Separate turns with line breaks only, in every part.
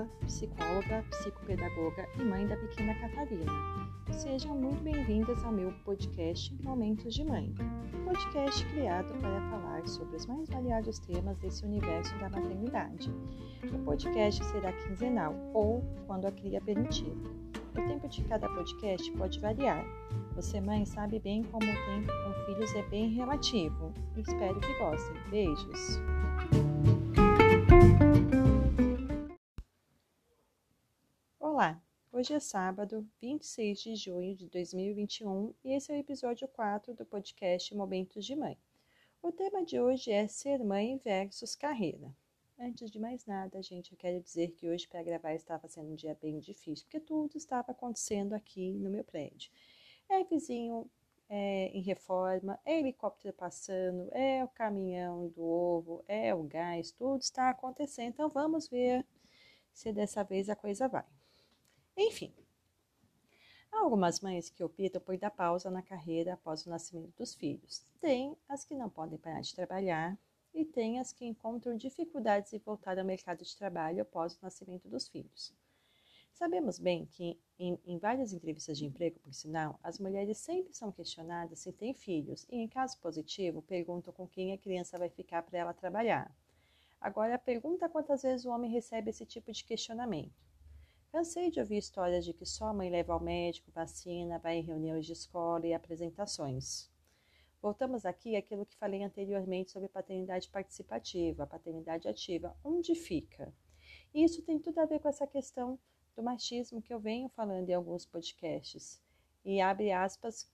Paula, psicóloga, psicopedagoga e mãe da pequena Catarina. Sejam muito bem-vindas ao meu podcast Momentos de Mãe, um podcast criado para falar sobre os mais variados temas desse universo da maternidade. O podcast será quinzenal ou quando a cria permitir. O tempo de cada podcast pode variar. Você, mãe, sabe bem como o tempo com filhos é bem relativo. Espero que gostem. Beijos! Hoje é sábado, 26 de junho de 2021 e esse é o episódio 4 do podcast Momentos de Mãe. O tema de hoje é ser mãe versus carreira. Antes de mais nada, gente, eu quero dizer que hoje para gravar estava sendo um dia bem difícil, porque tudo estava acontecendo aqui no meu prédio. É vizinho é, em reforma, é helicóptero passando, é o caminhão do ovo, é o gás, tudo está acontecendo. Então vamos ver se dessa vez a coisa vai. Enfim, há algumas mães que optam por dar pausa na carreira após o nascimento dos filhos. Tem as que não podem parar de trabalhar e tem as que encontram dificuldades em voltar ao mercado de trabalho após o nascimento dos filhos. Sabemos bem que, em, em, várias entrevistas de emprego, por sinal, as mulheres sempre são questionadas se têm filhos e, em caso positivo, perguntam com quem a criança vai ficar para ela trabalhar. Agora, pergunta quantas vezes o homem recebe esse tipo de questionamento. Cansei de ouvir histórias de que só a mãe leva ao médico, vacina, vai em reuniões de escola e apresentações. Voltamos aqui àquilo que falei anteriormente sobre paternidade participativa, paternidade ativa. Onde fica? E isso tem tudo a ver com essa questão do machismo que eu venho falando em alguns podcasts. E abre aspas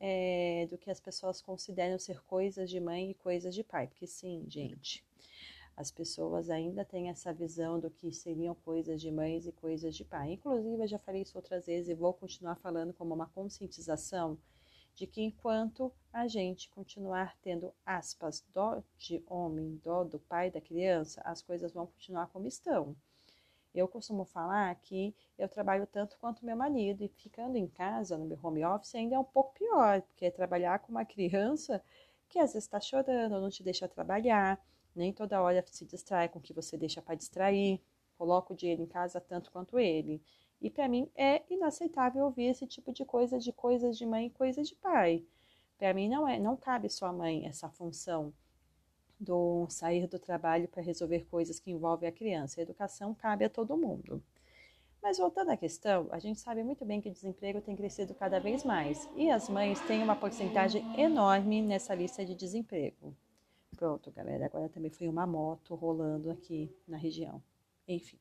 é, do que as pessoas consideram ser coisas de mãe e coisas de pai. Porque sim, gente, as pessoas ainda têm essa visão do que seriam coisas de mães e coisas de pai. Inclusive, eu já falei isso outras vezes e vou continuar falando como uma conscientização de que enquanto a gente continuar tendo aspas dó de homem, dó do pai da criança, as coisas vão continuar como estão. Eu costumo falar que eu trabalho tanto quanto meu marido e ficando em casa, no meu home office, ainda é um pouco pior, porque é trabalhar com uma criança que às vezes está chorando, não te deixa trabalhar, nem toda hora se distrai com o que você deixa para distrair, coloca o dinheiro em casa tanto quanto ele. E para mim é inaceitável ouvir esse tipo de coisa de coisas de mãe e coisas de pai. Para mim não é, não cabe só a mãe essa função do sair do trabalho para resolver coisas que envolvem a criança. A educação cabe a todo mundo. Mas voltando à questão, a gente sabe muito bem que o desemprego tem crescido cada vez mais e as mães têm uma porcentagem enorme nessa lista de desemprego. Pronto, galera, agora também foi uma moto rolando aqui na região. Enfim.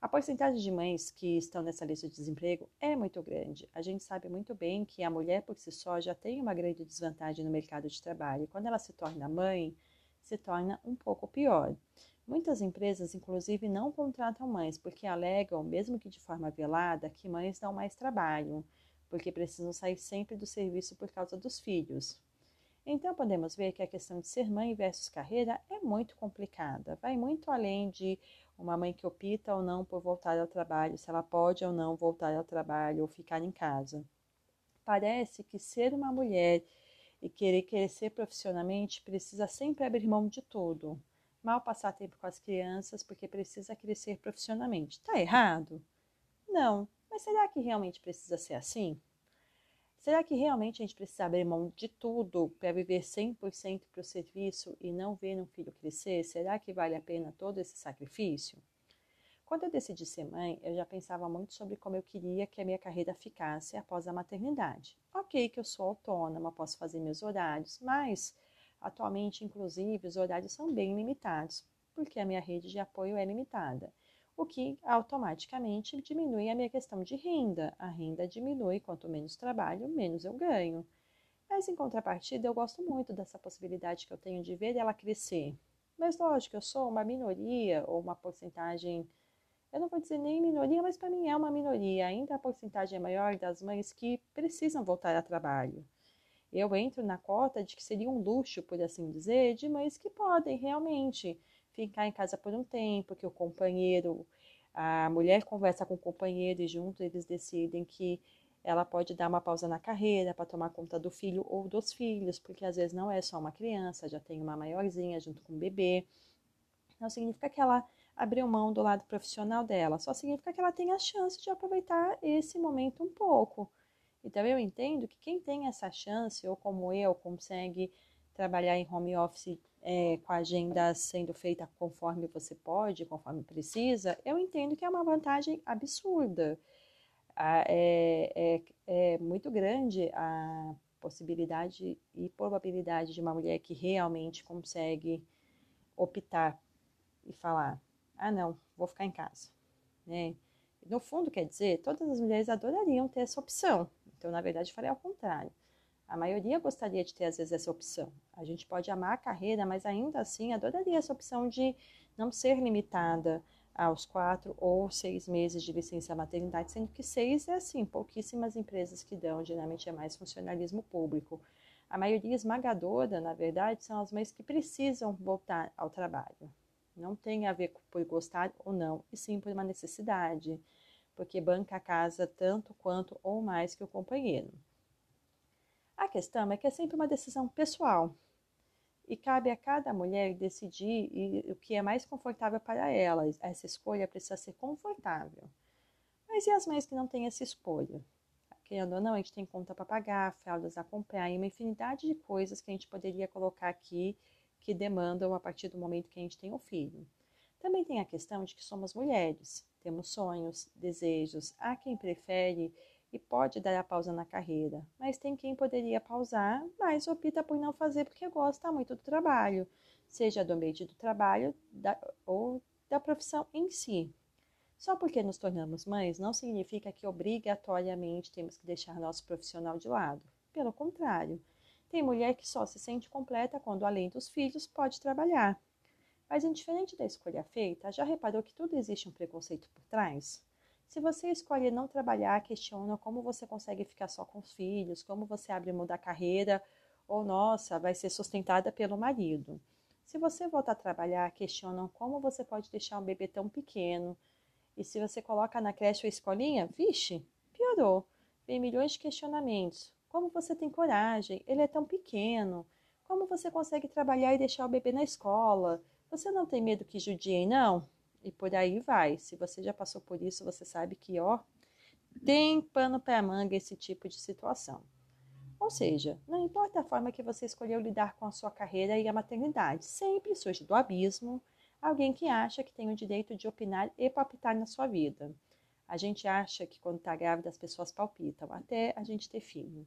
A porcentagem de mães que estão nessa lista de desemprego é muito grande. A gente sabe muito bem que a mulher por si só já tem uma grande desvantagem no mercado de trabalho. Quando ela se torna mãe, se torna um pouco pior. Muitas empresas, inclusive, não contratam mães porque alegam, mesmo que de forma velada, que mães dão mais trabalho, porque precisam sair sempre do serviço por causa dos filhos. Então, podemos ver que a questão de ser mãe versus carreira é muito complicada, vai muito além de uma mãe que opta ou não por voltar ao trabalho, se ela pode ou não voltar ao trabalho ou ficar em casa. Parece que ser uma mulher e querer crescer profissionalmente precisa sempre abrir mão de tudo. Mal passar tempo com as crianças porque precisa crescer profissionalmente. Está errado? Não, mas será que realmente precisa ser assim? Será que realmente a gente precisa abrir mão de tudo para viver 100% para o serviço e não ver um filho crescer? Será que vale a pena todo esse sacrifício? Quando eu decidi ser mãe, eu já pensava muito sobre como eu queria que a minha carreira ficasse após a maternidade. Ok, que eu sou autônoma, posso fazer meus horários, mas atualmente, inclusive, os horários são bem limitados, porque a minha rede de apoio é limitada o que automaticamente diminui a minha questão de renda. A renda diminui, quanto menos trabalho, menos eu ganho. Mas em contrapartida, eu gosto muito dessa possibilidade que eu tenho de ver ela crescer. Mas lógico, eu sou uma minoria ou uma porcentagem, eu não vou dizer nem minoria, mas para mim é uma minoria. Ainda a porcentagem é maior das mães que precisam voltar a trabalho. Eu entro na cota de que seria um luxo, por assim dizer, de mães que podem realmente ficar em casa por um tempo, que o companheiro, a mulher conversa com o companheiro e junto eles decidem que ela pode dar uma pausa na carreira para tomar conta do filho ou dos filhos, porque às vezes não é só uma criança, já tem uma maiorzinha junto com o bebê. Não significa que ela abriu mão do lado profissional dela, só significa que ela tem a chance de aproveitar esse momento um pouco. Então eu entendo que quem tem essa chance, ou como eu, consegue trabalhar em home office é, com a agenda sendo feita conforme você pode, conforme precisa, eu entendo que é uma vantagem absurda. É, é, é muito grande a possibilidade e probabilidade de uma mulher que realmente consegue optar e falar: ah, não, vou ficar em casa. Né? No fundo, quer dizer, todas as mulheres adorariam ter essa opção. Então, na verdade, falei ao contrário. A maioria gostaria de ter, às vezes, essa opção. A gente pode amar a carreira, mas ainda assim adoraria essa opção de não ser limitada aos quatro ou seis meses de licença maternidade, sendo que seis é assim, pouquíssimas empresas que dão, geralmente é mais funcionalismo público. A maioria esmagadora, na verdade, são as mães que precisam voltar ao trabalho. Não tem a ver por gostar ou não, e sim por uma necessidade, porque banca a casa tanto quanto ou mais que o companheiro. A questão é que é sempre uma decisão pessoal e cabe a cada mulher decidir o que é mais confortável para ela. Essa escolha precisa ser confortável. Mas e as mães que não têm essa escolha? Querendo ou não, a gente tem conta para pagar, fraldas a comprar e uma infinidade de coisas que a gente poderia colocar aqui que demandam a partir do momento que a gente tem um filho. Também tem a questão de que somos mulheres, temos sonhos, desejos. Há quem prefere e pode dar a pausa na carreira, mas tem quem poderia pausar, mas opta por não fazer porque gosta muito do trabalho, seja do ambiente do trabalho da, ou da profissão em si. Só porque nos tornamos mães não significa que obrigatoriamente temos que deixar nosso profissional de lado. Pelo contrário, tem mulher que só se sente completa quando, além dos filhos, pode trabalhar. Mas, indiferente da escolha feita, já reparou que tudo existe um preconceito por trás? Se você escolhe não trabalhar, questiona como você consegue ficar só com os filhos, como você abre mão da carreira, ou nossa, vai ser sustentada pelo marido. Se você volta a trabalhar, questionam como você pode deixar um bebê tão pequeno. E se você coloca na creche ou escolinha, vixe, piorou. Vem milhões de questionamentos. Como você tem coragem? Ele é tão pequeno. Como você consegue trabalhar e deixar o bebê na escola? Você não tem medo que judiem, não? E por aí vai. Se você já passou por isso, você sabe que, ó, tem pano para manga esse tipo de situação. Ou seja, não importa a forma que você escolheu lidar com a sua carreira e a maternidade, sempre surge do abismo alguém que acha que tem o direito de opinar e palpitar na sua vida. A gente acha que quando está grávida as pessoas palpitam, até a gente ter filho.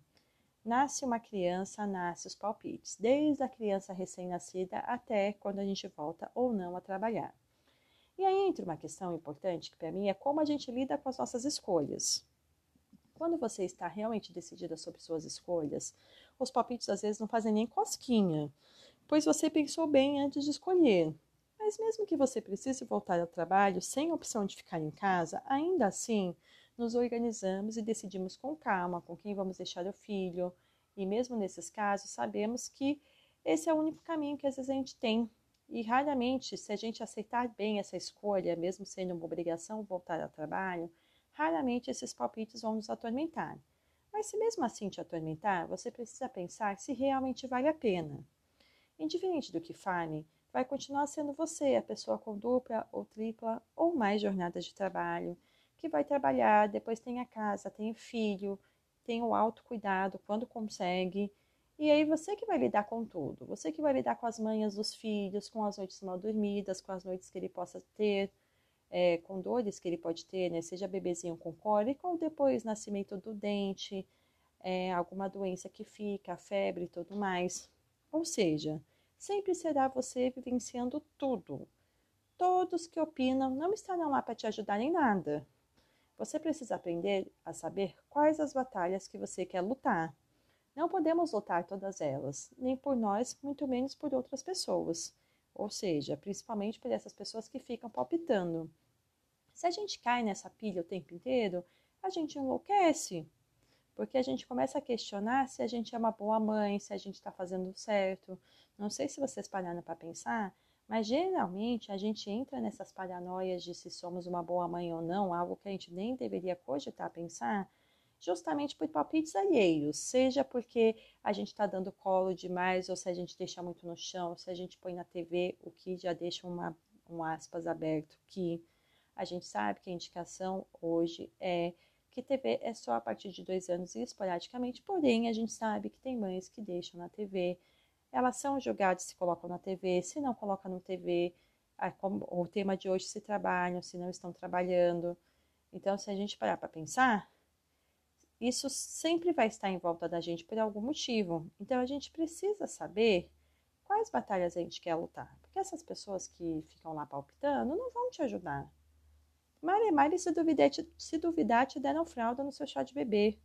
Nasce uma criança, nasce os palpites, desde a criança recém-nascida até quando a gente volta ou não a trabalhar. E aí entra uma questão importante que para mim é como a gente lida com as nossas escolhas. Quando você está realmente decidida sobre suas escolhas, os palpites às vezes não fazem nem cosquinha, pois você pensou bem antes de escolher. Mas mesmo que você precise voltar ao trabalho sem opção de ficar em casa, ainda assim nos organizamos e decidimos com calma com quem vamos deixar o filho. E mesmo nesses casos, sabemos que esse é o único caminho que às vezes a gente tem. E raramente, se a gente aceitar bem essa escolha, mesmo sendo uma obrigação voltar ao trabalho, raramente esses palpites vão nos atormentar. Mas se mesmo assim te atormentar, você precisa pensar se realmente vale a pena. Indiferente do que fale, vai continuar sendo você a pessoa com dupla ou tripla ou mais jornadas de trabalho, que vai trabalhar, depois tem a casa, tem o filho, tem o autocuidado quando consegue. E aí você que vai lidar com tudo. Você que vai lidar com as manhas dos filhos, com as noites mal dormidas, com as noites que ele possa ter, é, com dores que ele pode ter, né? Seja bebezinho com cólica ou depois nascimento do dente, é, alguma doença que fica, febre e tudo mais. Ou seja, sempre será você vivenciando tudo. Todos que opinam não estarão lá para te ajudar em nada. Você precisa aprender a saber quais as batalhas que você quer lutar. Não podemos lutar todas elas, nem por nós, muito menos por outras pessoas. Ou seja, principalmente por essas pessoas que ficam palpitando. Se a gente cai nessa pilha o tempo inteiro, a gente enlouquece. Porque a gente começa a questionar se a gente é uma boa mãe, se a gente está fazendo certo. Não sei se vocês pararam para pensar, mas geralmente a gente entra nessas paranoias de se somos uma boa mãe ou não, algo que a gente nem deveria cogitar pensar, justamente por palpites alheios, seja porque a gente está dando colo demais, ou se a gente deixa muito no chão, se a gente põe na TV, o que já deixa uma, um aspas aberto, que a gente sabe que a indicação hoje é que TV é só a partir de dois anos e esporadicamente, porém a gente sabe que tem mães que deixam na TV, elas são julgadas se colocam na TV, se não colocam na TV, o tema de hoje se trabalham, se não estão trabalhando. Então, se a gente parar para pensar, isso sempre vai estar em volta da gente por algum motivo. Então, a gente precisa saber quais batalhas a gente quer lutar. Porque essas pessoas que ficam lá palpitando não vão te ajudar. Maria Mari, se duvidar, te, se duvidar, te deram fralda no seu chá de bebê.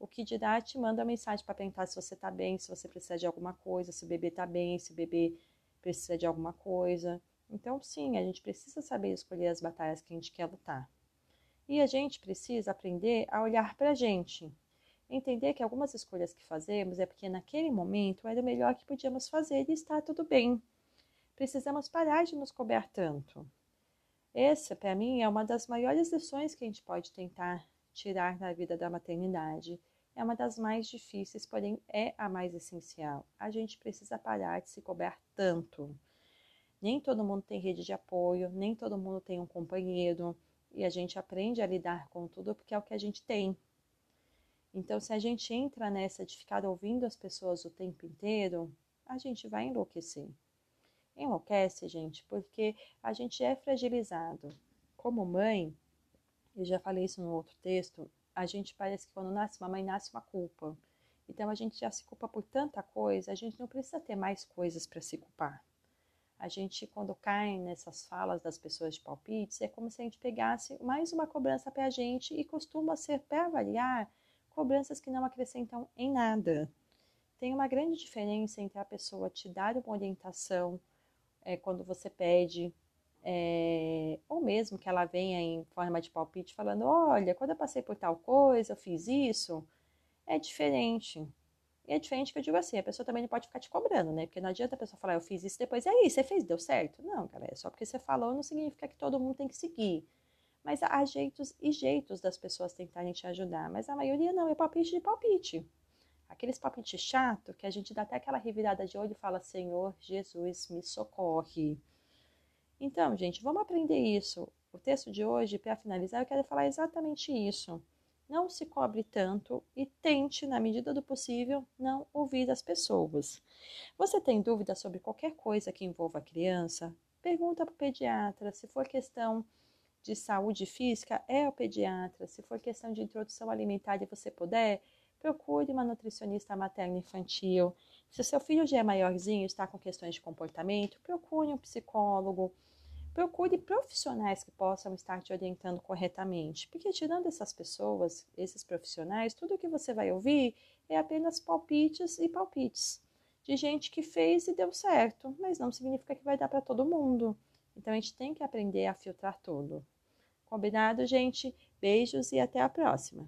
O que dirá te manda mensagem para perguntar se você está bem, se você precisa de alguma coisa, se o bebê está bem, se o bebê precisa de alguma coisa. Então, sim, a gente precisa saber escolher as batalhas que a gente quer lutar. E a gente precisa aprender a olhar para a gente. Entender que algumas escolhas que fazemos é porque naquele momento era o melhor que podíamos fazer e está tudo bem. Precisamos parar de nos cobrar tanto. Essa, para mim, é uma das maiores lições que a gente pode tentar tirar da vida da maternidade. É uma das mais difíceis, porém é a mais essencial. A gente precisa parar de se cobrar tanto. Nem todo mundo tem rede de apoio, nem todo mundo tem um companheiro, e a gente aprende a lidar com tudo porque é o que a gente tem. Então, se a gente entra nessa de ficar ouvindo as pessoas o tempo inteiro, a gente vai enlouquecer. Enlouquece, gente, porque a gente é fragilizado. Como mãe, eu já falei isso no outro texto, a gente parece que quando nasce uma mãe, nasce uma culpa. Então a gente já se culpa por tanta coisa, a gente não precisa ter mais coisas para se culpar. A gente, quando cai nessas falas das pessoas de palpites, é como se a gente pegasse mais uma cobrança para a gente e costuma ser, para avaliar, cobranças que não acrescentam em nada. Tem uma grande diferença entre a pessoa te dar uma orientação, é, quando você pede, é, ou mesmo que ela venha em forma de palpite falando: olha, quando eu passei por tal coisa, eu fiz isso, é diferente. E é diferente que eu digo assim: a pessoa também não pode ficar te cobrando, né? Porque não adianta a pessoa falar, eu fiz isso, depois é isso, você fez, deu certo. Não, cara, é só porque você falou não significa que todo mundo tem que seguir. Mas há jeitos e jeitos das pessoas tentarem te ajudar, mas a maioria não, é palpite de palpite. Aqueles palpites chato que a gente dá até aquela revirada de olho e fala: Senhor Jesus, me socorre. Então, gente, vamos aprender isso. O texto de hoje, para finalizar, eu quero falar exatamente isso. Não se cobre tanto e tente, na medida do possível, não ouvir as pessoas. Você tem dúvida sobre qualquer coisa que envolva a criança? Pergunta para o pediatra. Se for questão de saúde física, é o pediatra. Se for questão de introdução alimentar e você puder, procure uma nutricionista materna infantil. Se o seu filho já é maiorzinho e está com questões de comportamento, procure um psicólogo. Procure profissionais que possam estar te orientando corretamente, porque tirando essas pessoas, esses profissionais, tudo que você vai ouvir é apenas palpites e palpites de gente que fez e deu certo, mas não significa que vai dar para todo mundo. Então a gente tem que aprender a filtrar tudo. Combinado, gente? Beijos e até a próxima.